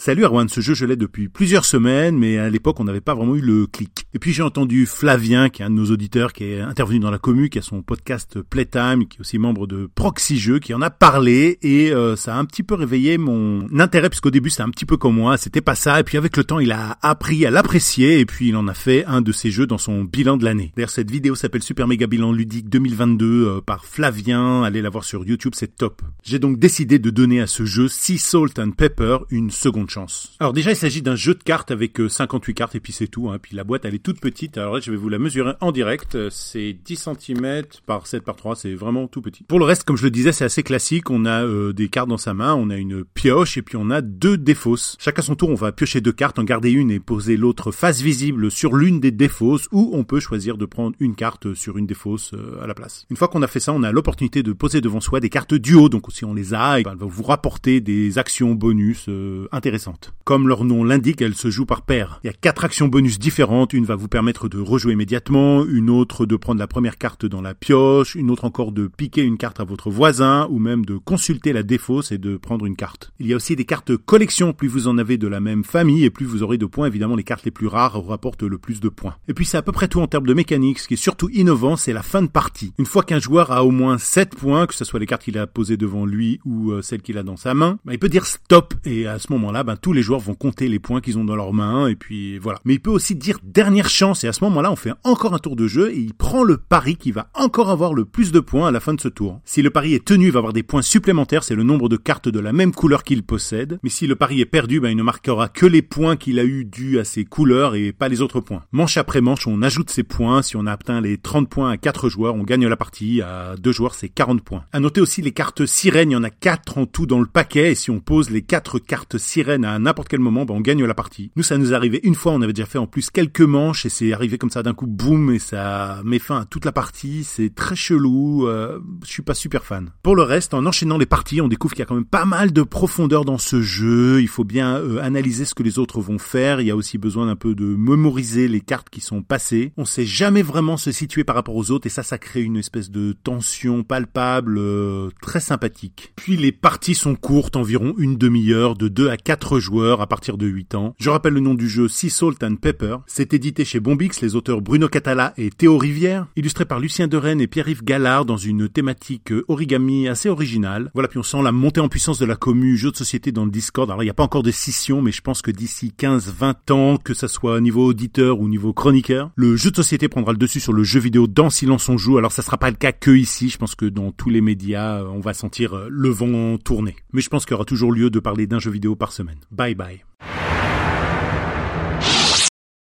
Salut Erwan, ce jeu je l'ai depuis plusieurs semaines, mais à l'époque on n'avait pas vraiment eu le clic. Et puis j'ai entendu Flavien, qui est un de nos auditeurs, qui est intervenu dans la commu, qui a son podcast Playtime, qui est aussi membre de Proxy Jeux, qui en a parlé, et euh, ça a un petit peu réveillé mon intérêt, puisqu'au début c'était un petit peu comme moi, c'était pas ça, et puis avec le temps il a appris à l'apprécier, et puis il en a fait un de ses jeux dans son bilan de l'année. D'ailleurs cette vidéo s'appelle Super Mega Bilan Ludique 2022 euh, par Flavien, allez la voir sur YouTube, c'est top. J'ai donc décidé de donner à ce jeu Sea Salt and Pepper une seconde chance. Alors déjà, il s'agit d'un jeu de cartes avec 58 euh, cartes et puis c'est tout. Hein. Puis la boîte, elle est toute petite. Alors là, je vais vous la mesurer en direct. Euh, c'est 10 cm par 7 par 3. C'est vraiment tout petit. Pour le reste, comme je le disais, c'est assez classique. On a euh, des cartes dans sa main, on a une pioche et puis on a deux défausses. Chacun son tour, on va piocher deux cartes, en garder une et poser l'autre face visible sur l'une des défausses ou on peut choisir de prendre une carte sur une défausse à la place. Une fois qu'on a fait ça, on a l'opportunité de poser devant soi des cartes duo. Donc si on les a, ben, elle va vous rapporter des actions bonus intéressantes. Comme leur nom l'indique, elles se jouent par paire. Il y a quatre actions bonus différentes. Une va vous permettre de rejouer immédiatement, une autre de prendre la première carte dans la pioche, une autre encore de piquer une carte à votre voisin, ou même de consulter la défausse et de prendre une carte. Il y a aussi des cartes collection. Plus vous en avez de la même famille, et plus vous aurez de points. Évidemment, les cartes les plus rares rapportent le plus de points. Et puis c'est à peu près tout en termes de mécanique. Ce qui est surtout innovant, c'est la fin de partie. Une fois qu'un joueur a au moins 7 points, que ce soit les cartes qu'il a posées devant lui ou euh, celles qu'il a dans sa main, bah, il peut dire stop. Et à ce moment-là, bah, tous les joueurs vont compter les points qu'ils ont dans leurs mains et puis voilà. Mais il peut aussi dire dernière chance et à ce moment-là on fait encore un tour de jeu et il prend le pari qui va encore avoir le plus de points à la fin de ce tour. Si le pari est tenu, il va avoir des points supplémentaires, c'est le nombre de cartes de la même couleur qu'il possède. Mais si le pari est perdu, ben, il ne marquera que les points qu'il a eu dus à ses couleurs et pas les autres points. Manche après manche, on ajoute ses points. Si on a atteint les 30 points à 4 joueurs, on gagne la partie. À 2 joueurs, c'est 40 points. À noter aussi les cartes sirènes, il y en a 4 en tout dans le paquet et si on pose les 4 cartes sirènes à n'importe quel moment, ben, on gagne la partie. Nous, ça nous est arrivé une fois, on avait déjà fait en plus quelques manches et c'est arrivé comme ça d'un coup, boum, et ça met fin à toute la partie. C'est très chelou, euh, je suis pas super fan. Pour le reste, en enchaînant les parties, on découvre qu'il y a quand même pas mal de profondeur dans ce jeu. Il faut bien euh, analyser ce que les autres vont faire. Il y a aussi besoin d'un peu de mémoriser les cartes qui sont passées. On sait jamais vraiment se situer par rapport aux autres et ça, ça crée une espèce de tension palpable, euh, très sympathique. Puis les parties sont courtes, environ une demi-heure, de 2 à 4 joueurs à partir de 8 ans. Je rappelle le nom du jeu Sea Salt and Pepper. C'est édité chez Bombix, les auteurs Bruno Catala et Théo Rivière, illustré par Lucien Deren et Pierre-Yves Gallard dans une thématique origami assez originale. Voilà, puis on sent la montée en puissance de la commu jeu de société dans le Discord. Alors il n'y a pas encore de scission, mais je pense que d'ici 15-20 ans, que ça soit au niveau auditeur ou niveau chroniqueur, le jeu de société prendra le dessus sur le jeu vidéo dans Silence on joue. Alors ça sera pas le cas que ici. Je pense que dans tous les médias, on va sentir le vent tourner. Mais je pense qu'il y aura toujours lieu de parler d'un jeu vidéo par semaine. Bye bye.